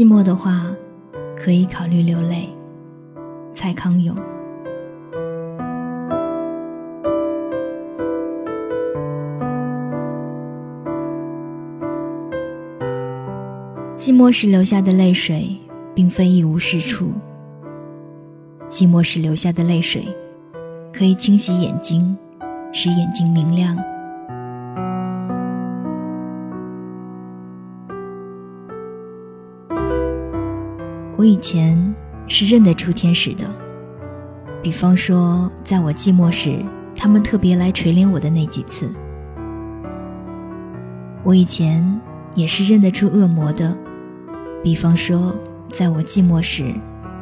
寂寞的话，可以考虑流泪。蔡康永。寂寞时流下的泪水，并非一无是处。寂寞时流下的泪水，可以清洗眼睛，使眼睛明亮。我以前是认得出天使的，比方说，在我寂寞时，他们特别来垂怜我的那几次。我以前也是认得出恶魔的，比方说，在我寂寞时，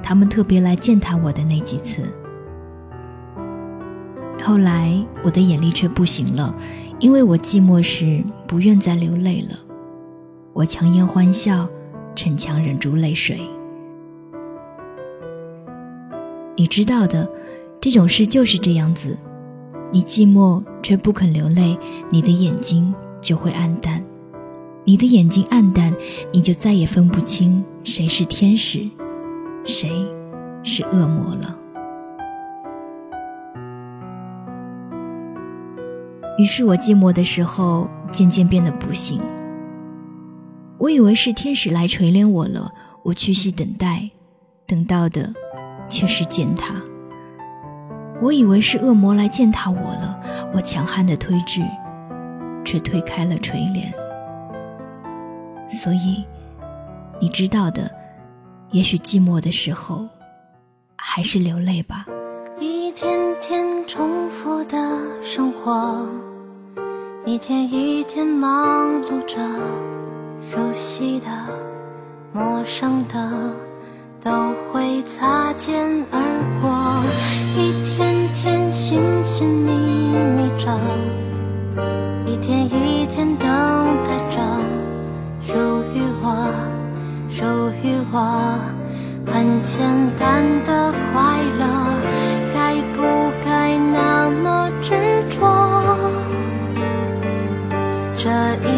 他们特别来践踏我的那几次。后来，我的眼力却不行了，因为我寂寞时不愿再流泪了，我强颜欢笑，逞强忍住泪水。你知道的，这种事就是这样子。你寂寞却不肯流泪，你的眼睛就会暗淡。你的眼睛暗淡，你就再也分不清谁是天使，谁是恶魔了。于是我寂寞的时候，渐渐变得不幸。我以为是天使来垂怜我了，我屈膝等待，等到的。却是践踏。我以为是恶魔来践踏我了，我强悍的推拒，却推开了垂帘。所以，你知道的，也许寂寞的时候，还是流泪吧。一天天重复的生活，一天一天忙碌着，熟悉的，陌生的。都会擦肩而过，一天天寻寻觅觅着，一天一天等待着，属于我，属于我，很简单的快乐，该不该那么执着？这一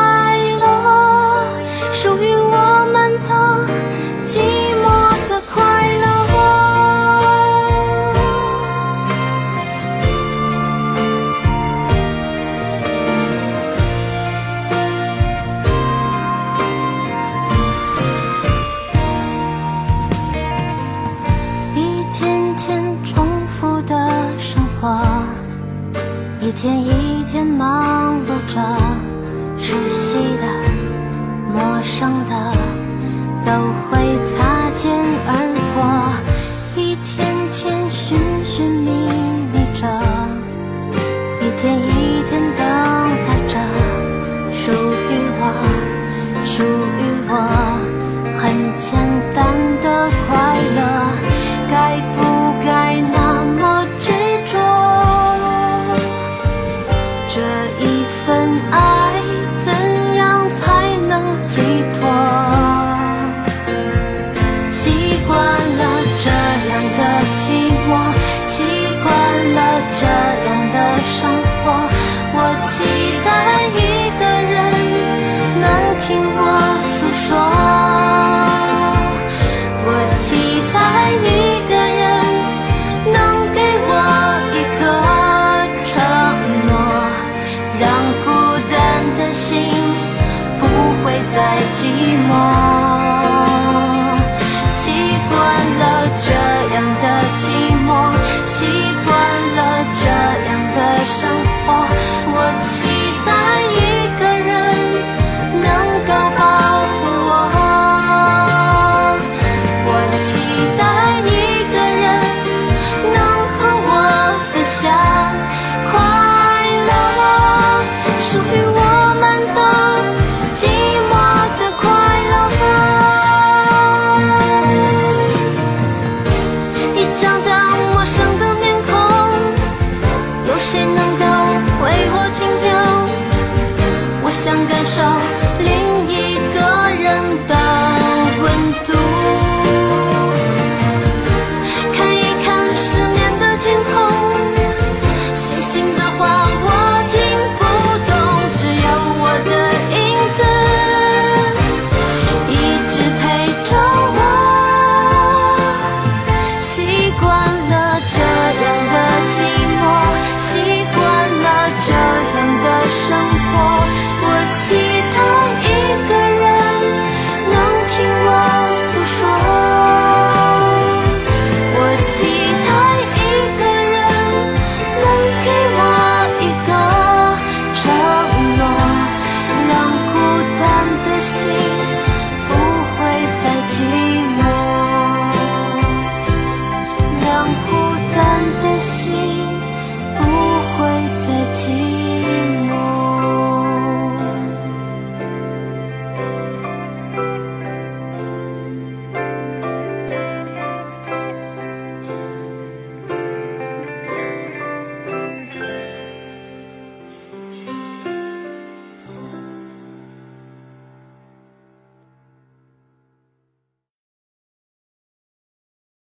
一天一天忙碌着。谁能够为我停留？我想感受